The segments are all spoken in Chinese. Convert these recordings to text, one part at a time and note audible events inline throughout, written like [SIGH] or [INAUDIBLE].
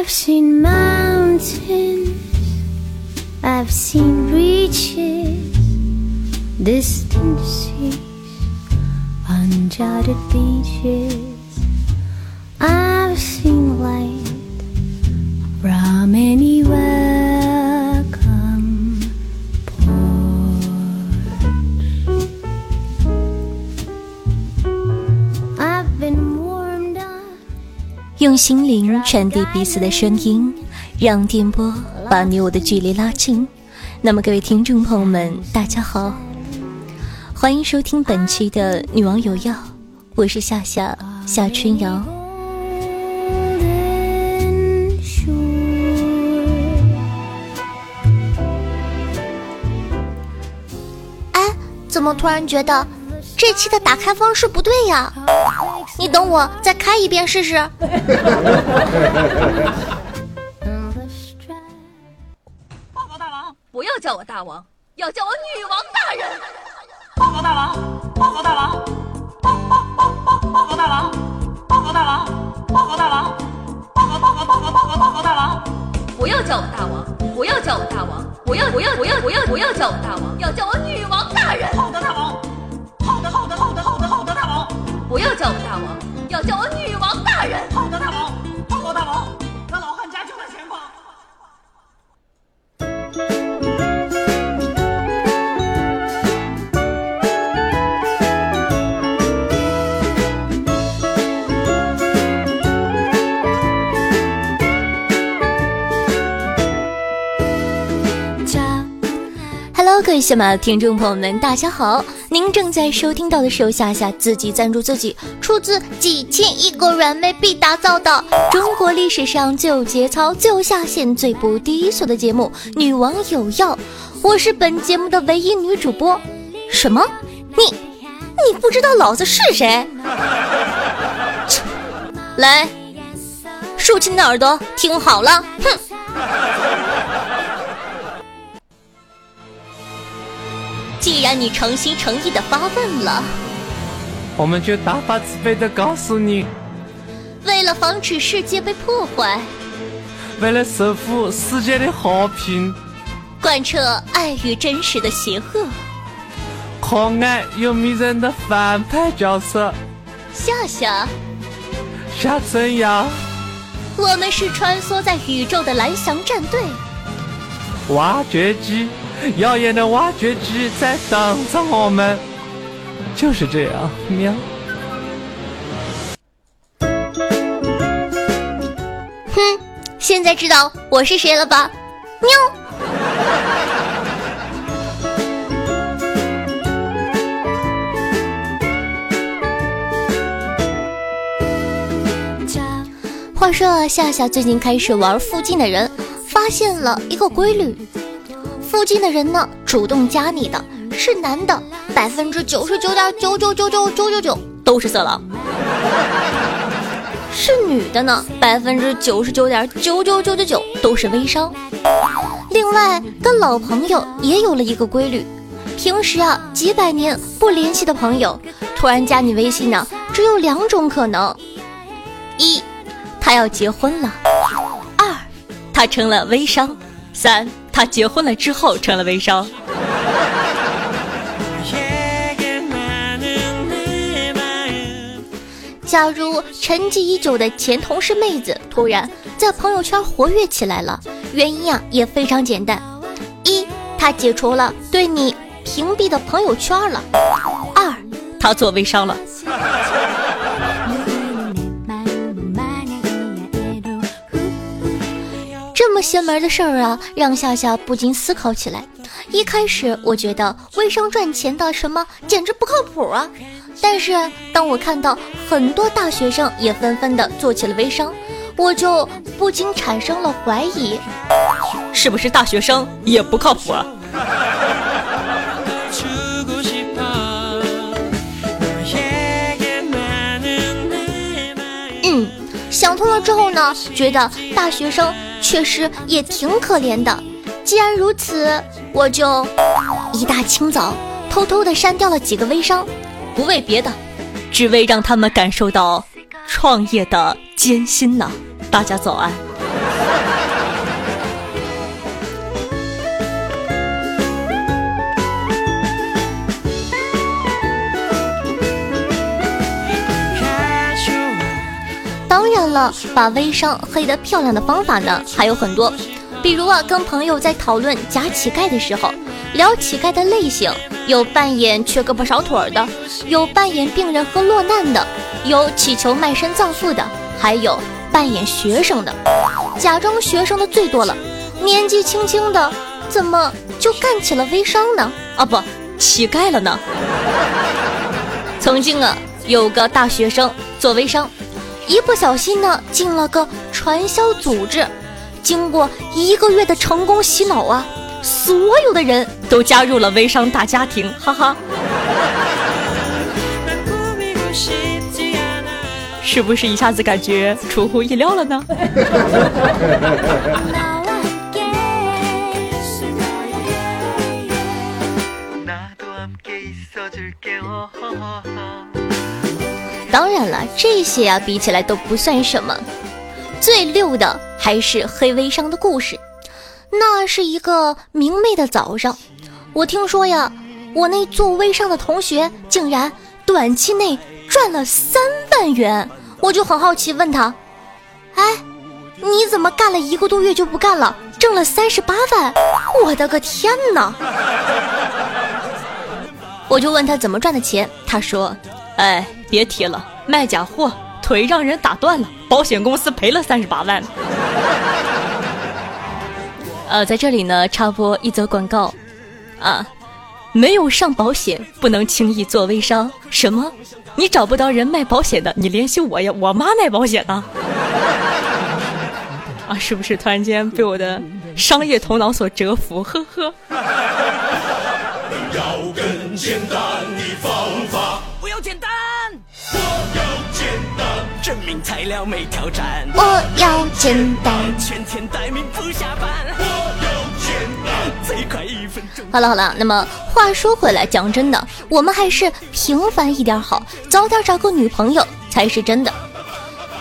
I've seen mountains, I've seen breaches, distances, uncharted beaches. I've seen light from anywhere 用心灵传递彼此的声音，让电波把你我的距离拉近。那么，各位听众朋友们，大家好，欢迎收听本期的《女王有药》，我是夏夏夏春瑶。哎，怎么突然觉得这期的打开方式不对呀？你等我再开一遍试试。报告大王，不要叫我大王，要叫我女王大人。报告大王，报告大王，报报报报报告大王，报告大王，报告大王，报告报告报告报告报告大王。不要叫我大王，不要叫我大王，不要不要不要不要不要叫我大王，要叫我女王大人。报告，大王。不要叫我大王，要叫我女王大人。报告，大王。报告大王，位喜马拉雅听众朋友们，大家好！您正在收听到的是由夏夏自己赞助自己，出自几千亿个软妹币打造的中国历史上最有节操、最有下限、最不低俗的节目《女王有药》，我是本节目的唯一女主播。什么？你你不知道老子是谁？[LAUGHS] 来，竖起你的耳朵，听好了，哼！既然你诚心诚意的发问了，我们就大发慈悲的告诉你，为了防止世界被破坏，为了守护世界的和平，贯彻爱与真实的邪恶。可爱又迷人的反派角色。夏夏，夏春瑶，我们是穿梭在宇宙的蓝翔战队，挖掘机，耀眼的挖掘机在等着我们，就是这样喵。哼，现在知道我是谁了吧？喵。话说，夏夏最近开始玩附近的人，发现了一个规律：附近的人呢，主动加你的是男的，百分之九十九点九九九九九九九都是色狼；是女的呢，百分之九十九点九九九九九都是微商。另外，跟老朋友也有了一个规律：平时啊几百年不联系的朋友，突然加你微信呢，只有两种可能：一。他要结婚了，二，他成了微商，三，他结婚了之后成了微商。假如沉寂已久的前同事妹子突然在朋友圈活跃起来了，原因啊也非常简单：一，她解除了对你屏蔽的朋友圈了；二，她做微商了。么邪门的事儿啊，让夏夏不禁思考起来。一开始我觉得微商赚钱的什么简直不靠谱啊，但是当我看到很多大学生也纷纷的做起了微商，我就不禁产生了怀疑，是不是大学生也不靠谱啊？了之后呢，觉得大学生确实也挺可怜的。既然如此，我就一大清早偷偷的删掉了几个微商，不为别的，只为让他们感受到创业的艰辛呢、大家早安。了，把微商黑得漂亮的方法呢还有很多，比如啊，跟朋友在讨论假乞丐的时候，聊乞丐的类型，有扮演缺胳膊少腿的，有扮演病人和落难的，有乞求卖身葬父的，还有扮演学生的。假装学生的最多了，年纪轻轻的怎么就干起了微商呢？啊，不，乞丐了呢。[LAUGHS] 曾经啊，有个大学生做微商。一不小心呢，进了个传销组织。经过一个月的成功洗脑啊，所有的人都加入了微商大家庭，哈哈。[LAUGHS] 是不是一下子感觉出乎意料了呢？这些啊比起来都不算什么，最溜的还是黑微商的故事。那是一个明媚的早上，我听说呀，我那做微商的同学竟然短期内赚了三万元，我就很好奇问他：“哎，你怎么干了一个多月就不干了，挣了三十八万？我的个天哪！” [LAUGHS] 我就问他怎么赚的钱，他说：“哎。”别提了，卖假货，腿让人打断了，保险公司赔了三十八万。呃，在这里呢，插播一则广告，啊，没有上保险，不能轻易做微商。什么？你找不到人卖保险的，你联系我呀，我妈卖保险呢。[LAUGHS] 啊，是不是突然间被我的商业头脑所折服？呵呵。[LAUGHS] 材料没挑战，我要简单。全天待命不下班，我要简单。最快一分钟。好了好了，那么话说回来，讲真的，我们还是平凡一点好，早点找个女朋友才是真的。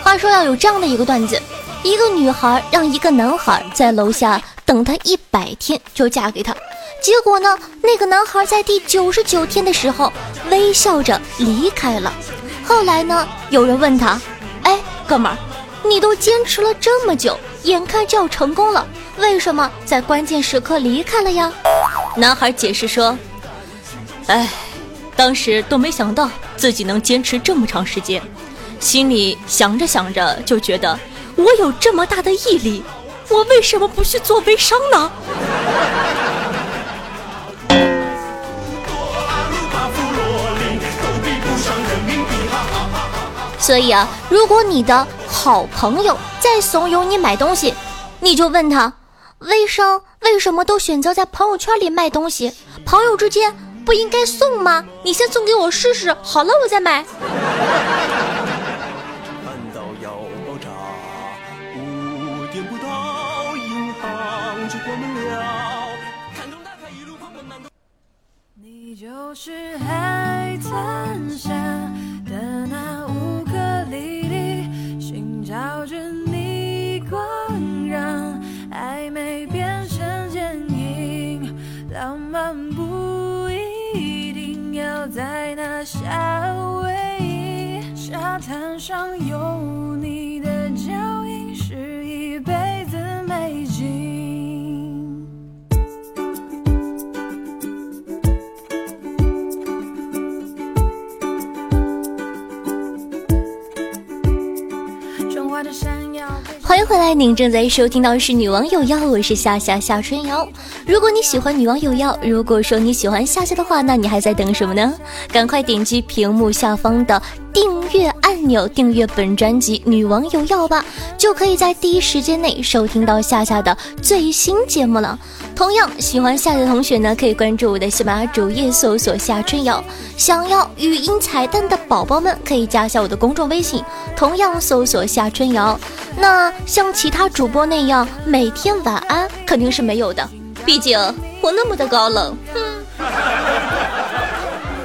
话说要有这样的一个段子：一个女孩让一个男孩在楼下等她一百天就嫁给他，结果呢，那个男孩在第九十九天的时候微笑着离开了。后来呢，有人问他。哎，哥们儿，你都坚持了这么久，眼看就要成功了，为什么在关键时刻离开了呀？男孩解释说：“哎，当时都没想到自己能坚持这么长时间，心里想着想着就觉得，我有这么大的毅力，我为什么不去做微商呢？”所以啊，如果你的好朋友在怂恿你买东西，你就问他：微商为什么都选择在朋友圈里卖东西？朋友之间不应该送吗？你先送给我试试，好了我再买。你就是海滩下夏威夷，沙滩上有来，您正在收听到是女王有药，我是夏夏夏春瑶。如果你喜欢女王有药，如果说你喜欢夏夏的话，那你还在等什么呢？赶快点击屏幕下方的按钮，订阅本专辑《女王有药》吧，就可以在第一时间内收听到夏夏的最新节目了。同样喜欢夏夏的同学呢，可以关注我的喜马拉雅主页，搜索夏春瑶。想要语音彩蛋的宝宝们，可以加下我的公众微信，同样搜索夏春瑶。那像其他主播那样每天晚安肯定是没有的，毕竟我那么的高冷。哼。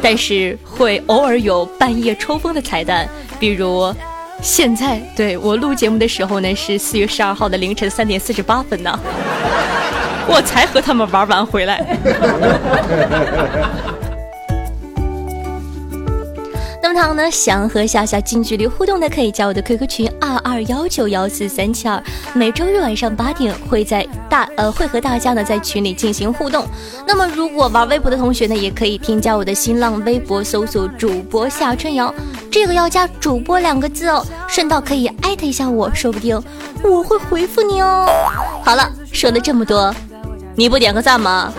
但是会偶尔有半夜抽风的彩蛋，比如现在对我录节目的时候呢，是四月十二号的凌晨三点四十八分呢，[LAUGHS] 我才和他们玩完回来。[LAUGHS] [LAUGHS] 那么，他呢想和夏夏近距离互动的，可以加我的 QQ 群二二幺九幺四三七二。每周日晚上八点会在大呃会和大家呢在群里进行互动。那么，如果玩微博的同学呢，也可以添加我的新浪微博，搜索主播夏春瑶，这个要加主播两个字哦。顺道可以艾特一下我，说不定我会回复你哦。好了，说了这么多，你不点个赞吗？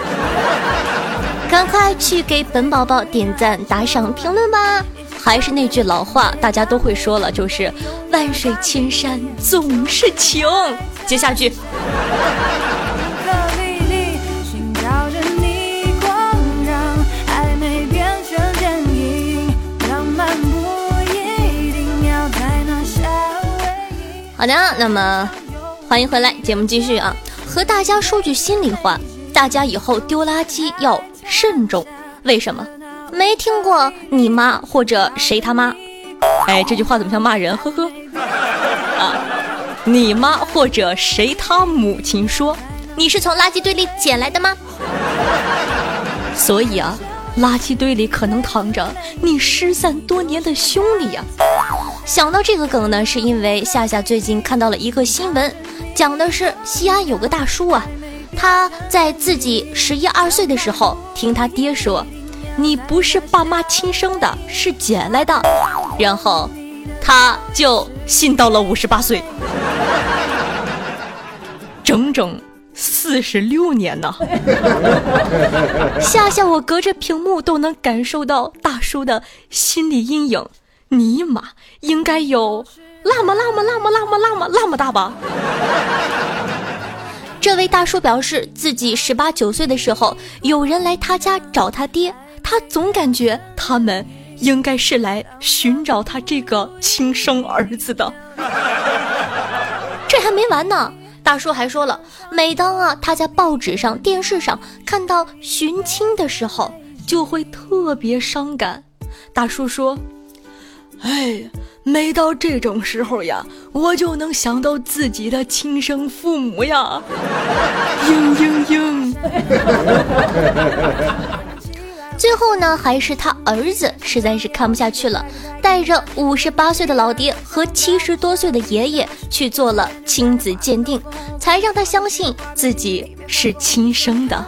[LAUGHS] 赶快去给本宝宝点赞、打赏、评论吧！还是那句老话，大家都会说了，就是万水千山总是情。接下句。好的，那么欢迎回来，节目继续啊！和大家说句心里话，大家以后丢垃圾要慎重。为什么？没听过你妈或者谁他妈？哎，这句话怎么像骂人？呵呵。啊，你妈或者谁他母亲说你是从垃圾堆里捡来的吗？所以啊，垃圾堆里可能躺着你失散多年的兄弟呀。想到这个梗呢，是因为夏夏最近看到了一个新闻，讲的是西安有个大叔啊，他在自己十一二岁的时候听他爹说。你不是爸妈亲生的，是捡来的，然后他就信到了五十八岁，整整四十六年呢。夏夏，我隔着屏幕都能感受到大叔的心理阴影。尼玛，应该有那么那么那么那么那么那么大吧？这位大叔表示，自己十八九岁的时候，有人来他家找他爹。他总感觉他们应该是来寻找他这个亲生儿子的。这还没完呢，大叔还说了，每当啊他在报纸上、电视上看到寻亲的时候，就会特别伤感。大叔说：“哎，每到这种时候呀，我就能想到自己的亲生父母呀。”嘤嘤嘤。最后呢，还是他儿子实在是看不下去了，带着五十八岁的老爹和七十多岁的爷爷去做了亲子鉴定，才让他相信自己是亲生的。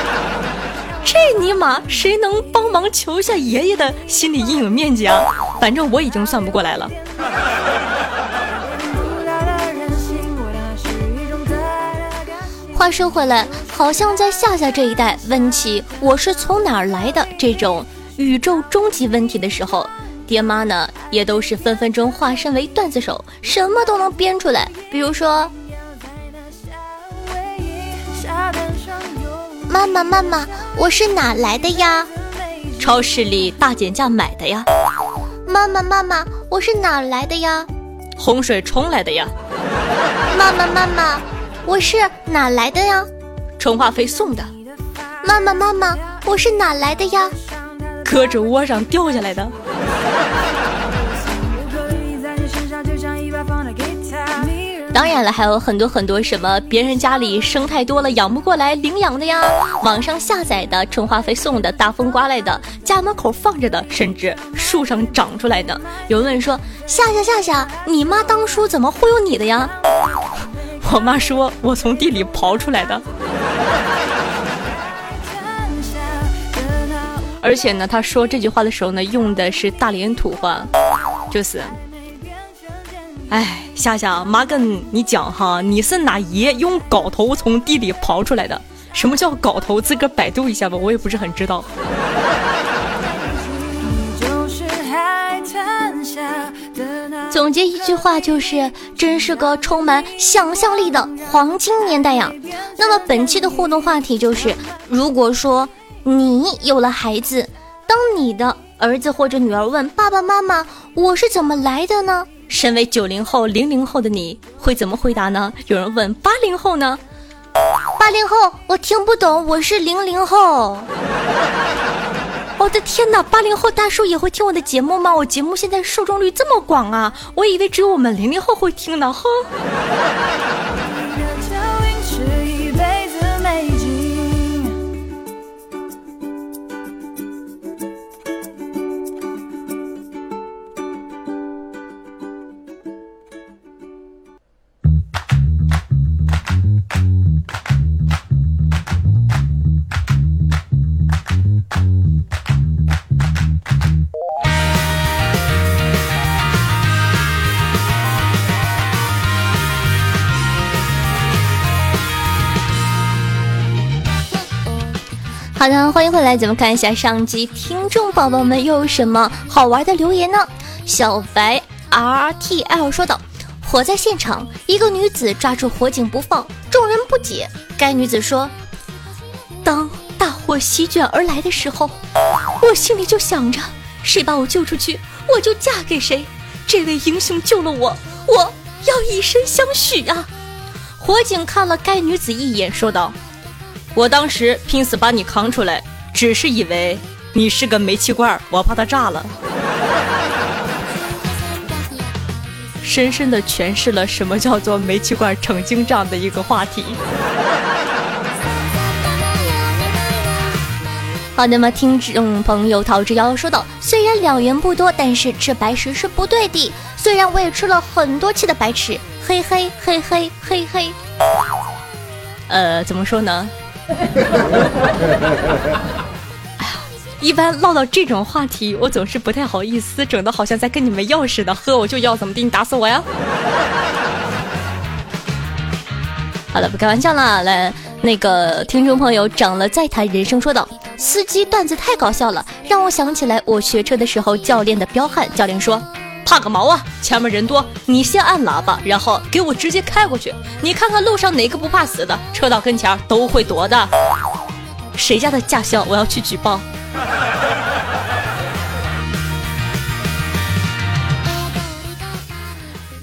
[LAUGHS] 这尼玛，谁能帮忙求一下爷爷的心理阴影面积啊？反正我已经算不过来了。话说回来，好像在夏夏这一代问起我是从哪儿来的这种宇宙终极问题的时候，爹妈呢也都是分分钟化身为段子手，什么都能编出来。比如说，妈妈妈妈，我是哪来的呀？超市里大减价买的呀。妈妈妈妈，我是哪来的呀？洪水冲来的呀。妈妈妈妈。我是哪来的呀？充话费送的。妈妈妈妈，我是哪来的呀？胳肢窝上掉下来的。当然了，还有很多很多什么别人家里生太多了养不过来领养的呀，网上下载的充话费送的，大风刮来的，家门口放着的，甚至树上长出来的。有人问说：夏夏夏夏，你妈当初怎么忽悠你的呀？我妈说我从地里刨出来的，而且呢，她说这句话的时候呢，用的是大连土话，就是，哎，夏夏，妈跟你讲哈，你是哪爷用镐头从地里刨出来的？什么叫镐头？自个百度一下吧，我也不是很知道。总结一句话就是，真是个充满想象力的黄金年代呀。那么本期的互动话题就是：如果说你有了孩子，当你的儿子或者女儿问爸爸妈妈我是怎么来的呢？身为九零后、零零后的你会怎么回答呢？有人问八零后呢？八零后，我听不懂，我是零零后。我的天哪！八零后大叔也会听我的节目吗？我节目现在受众率这么广啊！我以为只有我们零零后会听呢，哼。欢迎回来，咱们看一下上集听众宝宝们又有什么好玩的留言呢？小白 R T L 说道：“火灾现场，一个女子抓住火警不放，众人不解。该女子说：当大火席卷而来的时候，我心里就想着，谁把我救出去，我就嫁给谁。这位英雄救了我，我要以身相许啊！”火警看了该女子一眼，说道。我当时拼死把你扛出来，只是以为你是个煤气罐，我怕它炸了。深深的诠释了什么叫做煤气罐成精这样的一个话题。好那么，听众朋友陶之妖说道：“虽然两元不多，但是吃白食是不对的。虽然我也吃了很多期的白吃，嘿嘿嘿嘿嘿嘿。呃，怎么说呢？”哎呀，一般唠到这种话题，我总是不太好意思，整的好像在跟你们要似的。喝我就要，怎么地？你打死我呀！好了，不开玩笑了。来，那个听众朋友长了再谈人生，说道：司机段子太搞笑了，让我想起来我学车的时候教练的彪悍。教练说。怕个毛啊！前面人多，你先按喇叭，然后给我直接开过去。你看看路上哪个不怕死的？车到跟前都会躲的。谁家的驾校？我要去举报。[LAUGHS]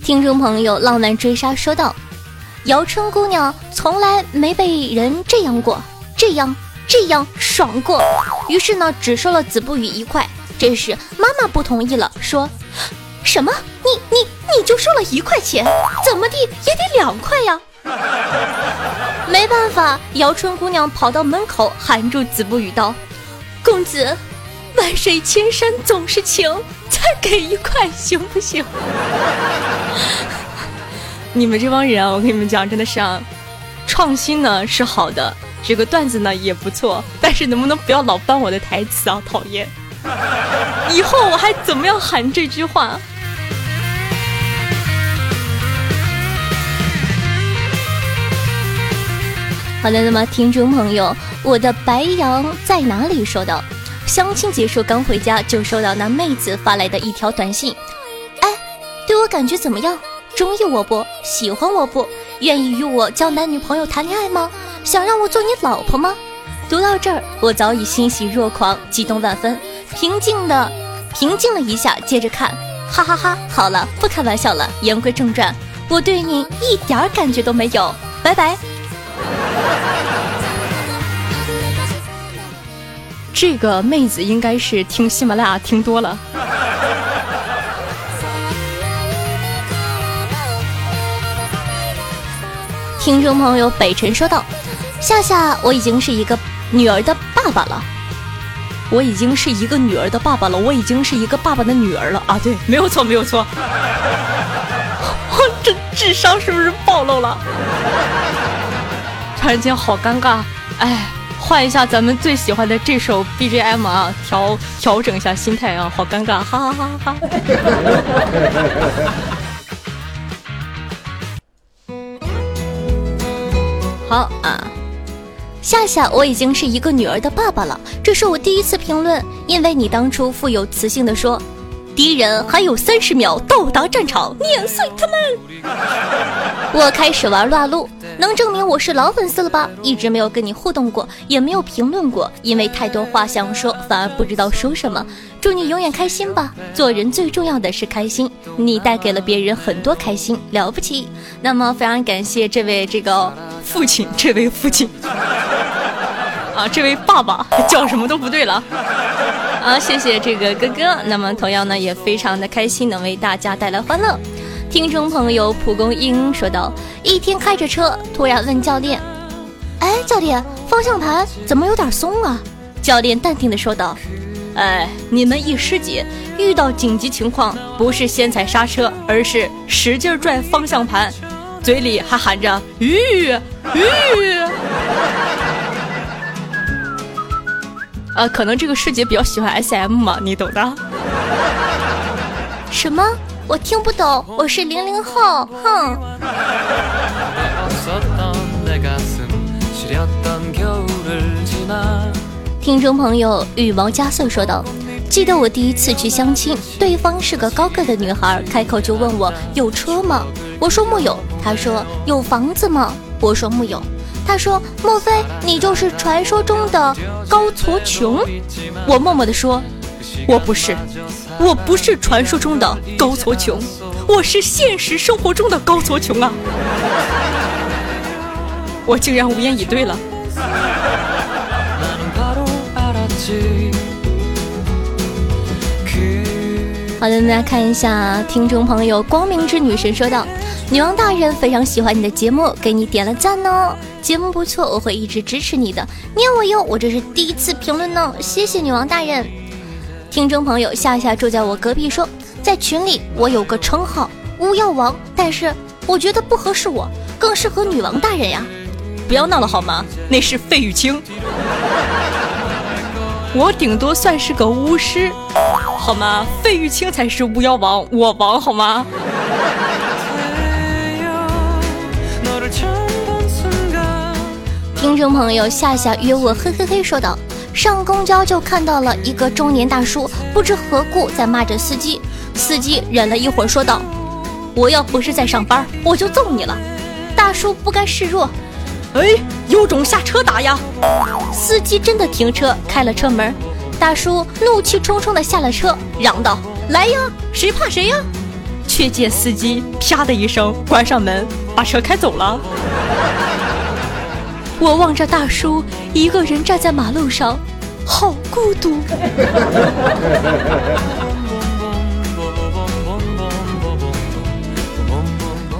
听众朋友，浪漫追杀说道：“姚春姑娘从来没被人这样过，这样这样爽过。于是呢，只收了子不语一块。这时妈妈不同意了，说。”什么？你你你就收了一块钱，怎么地也得两块呀！[LAUGHS] 没办法，姚春姑娘跑到门口喊住子不语道：“公子，万水千山总是情，再给一块行不行？” [LAUGHS] 你们这帮人啊，我跟你们讲，真的是啊，创新呢是好的，这个段子呢也不错，但是能不能不要老翻我的台词啊？讨厌！[LAUGHS] 以后我还怎么样喊这句话？好的，那么听众朋友，我的白羊在哪里？说道，相亲结束刚回家，就收到那妹子发来的一条短信。哎，对我感觉怎么样？中意我不？喜欢我不？愿意与我交男女朋友谈恋爱吗？想让我做你老婆吗？读到这儿，我早已欣喜若狂，激动万分。平静的平静了一下，接着看，哈哈哈！好了，不开玩笑了。言归正传，我对你一点感觉都没有。拜拜。这个妹子应该是听喜马拉雅听多了。听众朋友北辰说道：“夏夏，我已经是一个女儿的爸爸了，我已经是一个女儿的爸爸了，我已经是一个爸爸的女儿了啊！对，没有错，没有错。[LAUGHS] 我这智商是不是暴露了？突然间好尴尬，哎。”换一下咱们最喜欢的这首 BGM 啊，调调整一下心态啊，好尴尬，哈哈哈哈！[LAUGHS] 好啊，夏夏，我已经是一个女儿的爸爸了，这是我第一次评论，因为你当初富有磁性的说。敌人还有三十秒到达战场，碾碎他们！我开始玩撸啊撸，能证明我是老粉丝了吧？一直没有跟你互动过，也没有评论过，因为太多话想说，反而不知道说什么。祝你永远开心吧！做人最重要的是开心，你带给了别人很多开心，了不起。那么非常感谢这位这个父亲，这位父亲啊，这位爸爸叫什么都不对了。啊，谢谢这个哥哥。那么同样呢，也非常的开心能为大家带来欢乐。听众朋友蒲公英说道：一天开着车，突然问教练：“哎，教练，方向盘怎么有点松啊？”教练淡定的说道：“哎，你们一师姐遇到紧急情况，不是先踩刹车，而是使劲拽方向盘，嘴里还喊着‘吁吁’。”啊，可能这个师姐比较喜欢 SM 嘛，你懂的。[LAUGHS] 什么？我听不懂。我是零零后，哼。听众朋友羽毛加色说道：“记得我第一次去相亲，对方是个高个的女孩，开口就问我有车吗？我说木有。他说有房子吗？我说木有。”他说：“莫非你就是传说中的高矬穷？”我默默地说：“我不是，我不是传说中的高矬穷，我是现实生活中的高矬穷啊！”我竟然无言以对了。好的，来看一下听众朋友光明之女神说道：“女王大人非常喜欢你的节目，给你点了赞哦。”节目不错，我会一直支持你的。念我哟，我这是第一次评论呢，谢谢女王大人。听众朋友夏夏住在我隔壁说，在群里我有个称号巫妖王，但是我觉得不合适我，更适合女王大人呀。不要闹了好吗？那是费玉清，[LAUGHS] 我顶多算是个巫师，好吗？费玉清才是巫妖王，我王好吗？听众朋友夏夏约我，嘿嘿嘿，说道：上公交就看到了一个中年大叔，不知何故在骂着司机。司机忍了一会儿，说道：“我要不是在上班，我就揍你了。”大叔不甘示弱，哎，有种下车打呀！司机真的停车，开了车门。大叔怒气冲冲的下了车，嚷道：“来呀，谁怕谁呀！”却见司机啪的一声关上门，把车开走了。我望着大叔一个人站在马路上，好孤独。[LAUGHS]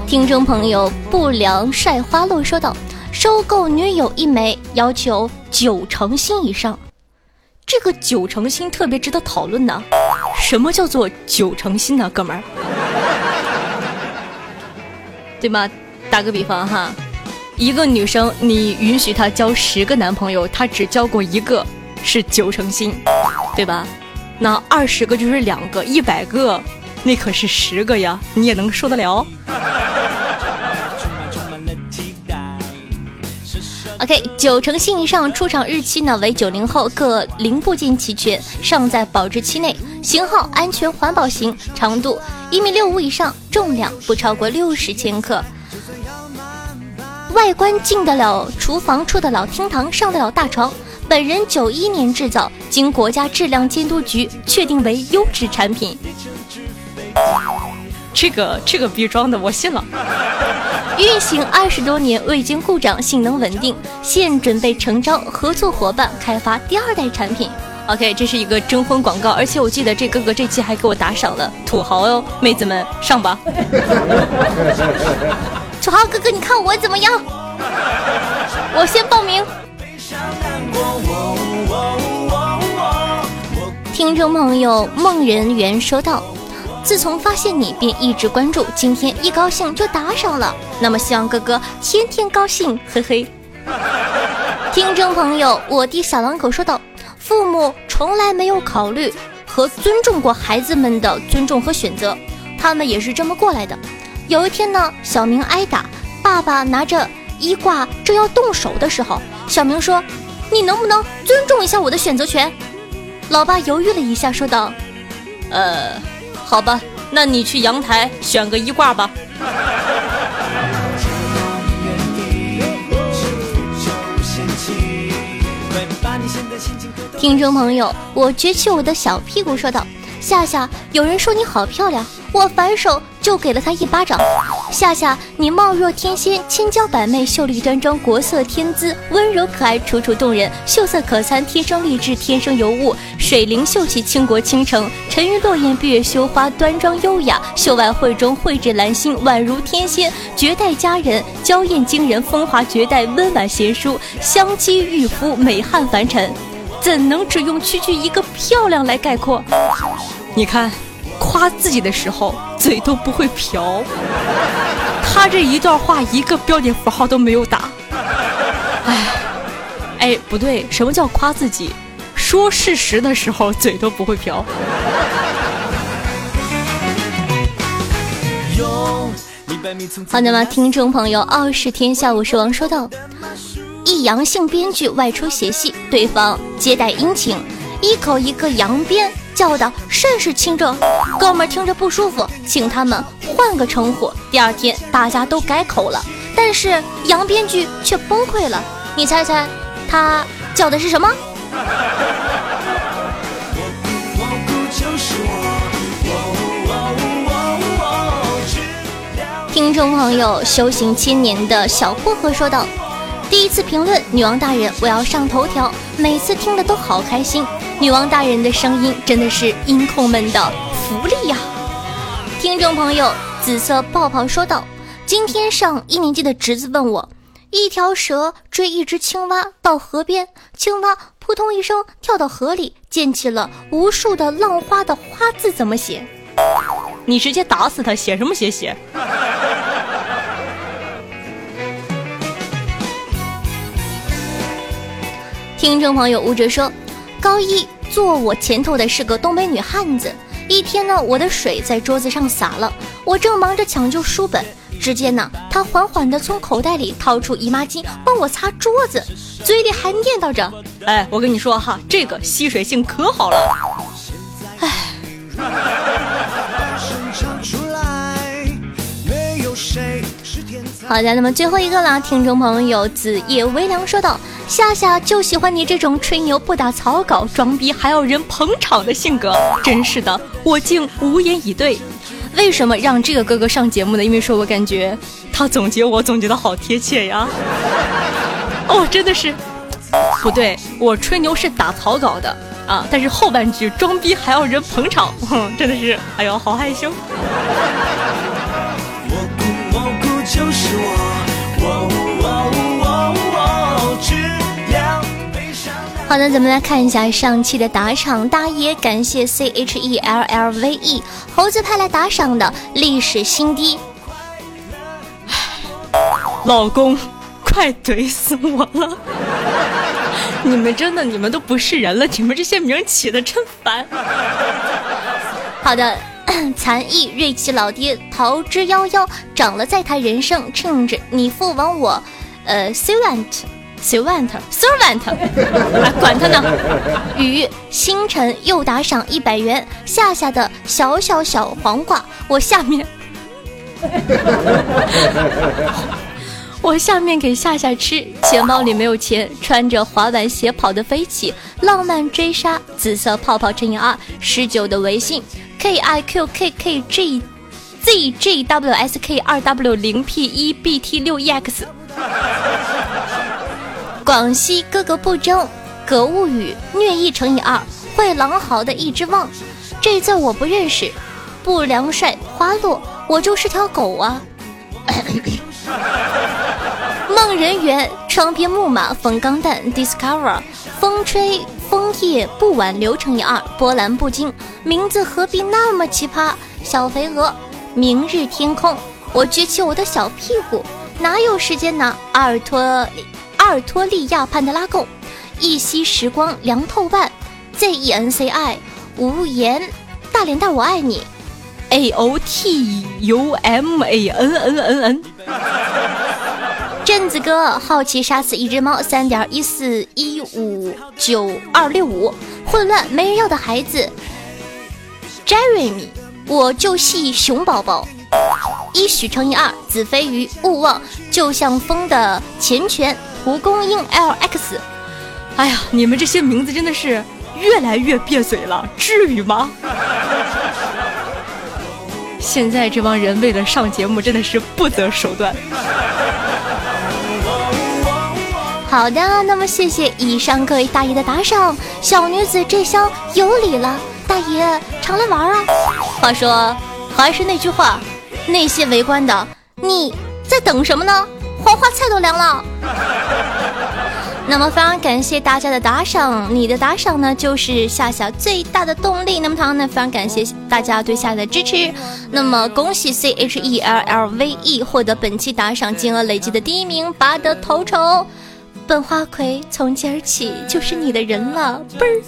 听众朋友不良晒花露说道：“收购女友一枚，要求九成新以上。”这个九成新特别值得讨论呢。什么叫做九成新呢，哥们儿？对吗？打个比方哈。一个女生，你允许她交十个男朋友，她只交过一个，是九成新，对吧？那二十个就是两个，一百个，那可是十个呀，你也能受得了？OK，九成新以上，出厂日期呢为九零后，各零部件齐全，尚在保质期内，型号安全环保型，长度一米六五以上，重量不超过六十千克。外观进得了厨房，出得了厅堂，上得了大床。本人九一年制造，经国家质量监督局确定为优质产品。这个这个逼装的，我信了。运行二十多年未经故障，性能稳定，现准备诚招合作伙伴开发第二代产品。OK，这是一个征婚广告，而且我记得这哥哥这期还给我打赏了，土豪哦，妹子们上吧。[LAUGHS] 土豪哥哥，你看我怎么样？我先报名。听众朋友梦人缘说道：“自从发现你，便一直关注，今天一高兴就打赏了。那么希望哥哥天天高兴，嘿嘿。”听众朋友我的小狼狗说道：“父母从来没有考虑和尊重过孩子们的尊重和选择，他们也是这么过来的。”有一天呢，小明挨打，爸爸拿着衣挂正要动手的时候，小明说：“你能不能尊重一下我的选择权？”老爸犹豫了一下，说道：“呃，好吧，那你去阳台选个衣挂吧。”听众朋友，我撅起我的小屁股说道：“夏夏，有人说你好漂亮，我反手。”就给了他一巴掌。夏夏，你貌若天仙，千娇百媚，秀丽端庄，国色天姿，温柔可爱，楚楚动人，秀色可餐，天生丽质，天生尤物，水灵秀气，倾国倾城，沉鱼落雁，闭月羞花，端庄优雅，秀外慧中，蕙质兰心，宛如天仙，绝代佳人，娇艳惊人，风华绝代，温婉贤淑，香肌玉肤，美汉凡尘，怎能只用区区一个漂亮来概括？你看。夸自己的时候，嘴都不会瓢。他这一段话一个标点符号都没有打。哎，哎，不对，什么叫夸自己？说事实的时候嘴都不会瓢。好的吗，听众朋友，傲视天下，我是王说道。一阳性编剧外出写戏，对方接待殷勤，一口一个扬鞭。叫的甚是清正，哥们听着不舒服，请他们换个称呼。第二天大家都改口了，但是杨编剧却崩溃了。你猜猜，他叫的是什么？听众朋友，修行千年的小薄荷说道：“第一次评论女王大人，我要上头条，每次听的都好开心。”女王大人的声音真的是音控们的福利呀！听众朋友，紫色泡泡说道：“今天上一年级的侄子问我，一条蛇追一只青蛙到河边，青蛙扑通一声跳到河里，溅起了无数的浪花的花字怎么写？你直接打死他，写什么写写？”听众朋友，吴哲说。高一坐我前头的是个东北女汉子。一天呢，我的水在桌子上洒了，我正忙着抢救书本，只见呢，她缓缓地从口袋里掏出姨妈巾帮我擦桌子，嘴里还念叨着：“哎，我跟你说哈，这个吸水性可好了。”哎。好的，那么最后一个啦，听众朋友子夜微凉说道：“夏夏就喜欢你这种吹牛不打草稿、装逼还要人捧场的性格，真是的，我竟无言以对。为什么让这个哥哥上节目呢？因为说我感觉他总结我总结的好贴切呀。[LAUGHS] 哦，真的是，不对，我吹牛是打草稿的啊，但是后半句装逼还要人捧场，哼，真的是，哎呦，好害羞。”好的，咱们来看一下上期的打赏，大爷感谢 C H E L L V E 猴子派来打赏的历史新低。老公，快怼死我了！你们真的，你们都不是人了，你们这些名起的真烦。好的。[COUGHS] 残意锐气老爹逃之夭夭，长了再谈人生。change 你父王我，呃 servant servant，啊，管他呢。雨星辰又打赏一百元，夏夏的小小小黄瓜，我下面，[LAUGHS] 我下面给夏夏吃。钱包里没有钱，穿着滑板鞋跑的飞起，浪漫追杀，紫色泡泡乘以二，十九的微信。k i q k k g z g w s k 二 w 零 p 一 b t 六 e x，广西哥哥不争，格物语虐一乘以二，会狼嚎的一只汪，这字我不认识。不良帅花落，我就是条狗啊。[COUGHS] 梦人缘窗边木马风钢弹 discover 风吹。枫叶不挽留乘以二，波澜不惊，名字何必那么奇葩？小肥鹅，明日天空，我举起我的小屁股，哪有时间呢？阿尔托阿尔托利亚潘德拉贡，一夕时光凉透半，Z E N C I 无言，大脸蛋我爱你，A O T U M A N N N N。镇子哥好奇杀死一只猫，三点一四一五九二六五，混乱没人要的孩子，Jeremy，我就系熊宝宝，一许乘以二，子非鱼勿忘，就像风的缱绻，蒲公英 LX，哎呀，你们这些名字真的是越来越别嘴了，至于吗？现在这帮人为了上节目真的是不择手段。好的，那么谢谢以上各位大爷的打赏，小女子这厢有礼了，大爷常来玩啊。话说，还是那句话，那些围观的，你在等什么呢？黄花菜都凉了。[LAUGHS] 那么非常感谢大家的打赏，你的打赏呢就是夏夏最大的动力。那么同样呢，非常感谢大家对夏夏的支持。那么恭喜 C H E L L V E 获得本期打赏金额累计的第一名，拔得头筹。本花魁从今儿起就是你的人了，嘣儿。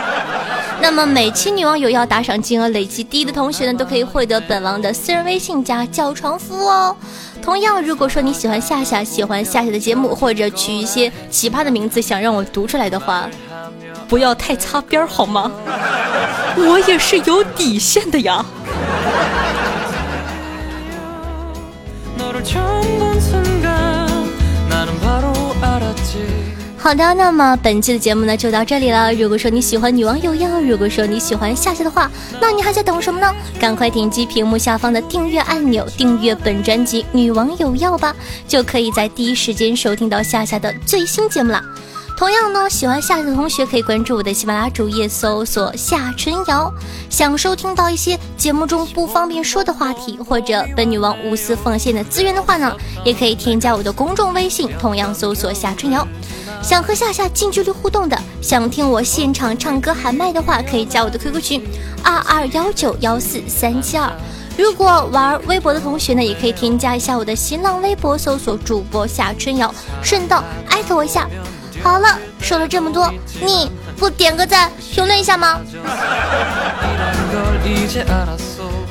[LAUGHS] 那么每期女王有要打赏金额累计低的同学呢，都可以获得本王的私人微信加叫床服务哦。同样，如果说你喜欢夏夏，喜欢夏夏的节目，或者取一些奇葩的名字想让我读出来的话，不要太擦边儿好吗？[LAUGHS] 我也是有底线的呀。好的，那么本期的节目呢就到这里了。如果说你喜欢女王有药，如果说你喜欢夏夏的话，那你还在等什么呢？赶快点击屏幕下方的订阅按钮，订阅本专辑《女王有药》吧，就可以在第一时间收听到夏夏的最新节目了。同样呢，喜欢夏夏的同学可以关注我的喜马拉雅主页，搜索夏春瑶。想收听到一些节目中不方便说的话题，或者本女王无私奉献的资源的话呢，也可以添加我的公众微信，同样搜索夏春瑶。想和夏夏近距离互动的，想听我现场唱歌喊麦的话，可以加我的 QQ 群二二幺九幺四三七二。如果玩微博的同学呢，也可以添加一下我的新浪微博，搜索主播夏春瑶，顺道艾特我一下。好了，说了这么多，你不点个赞，评论一下吗？[LAUGHS]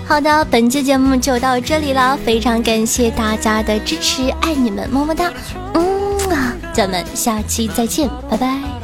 好的，本期节目就到这里了，非常感谢大家的支持，爱你们，么么哒，嗯啊，咱们下期再见，拜拜。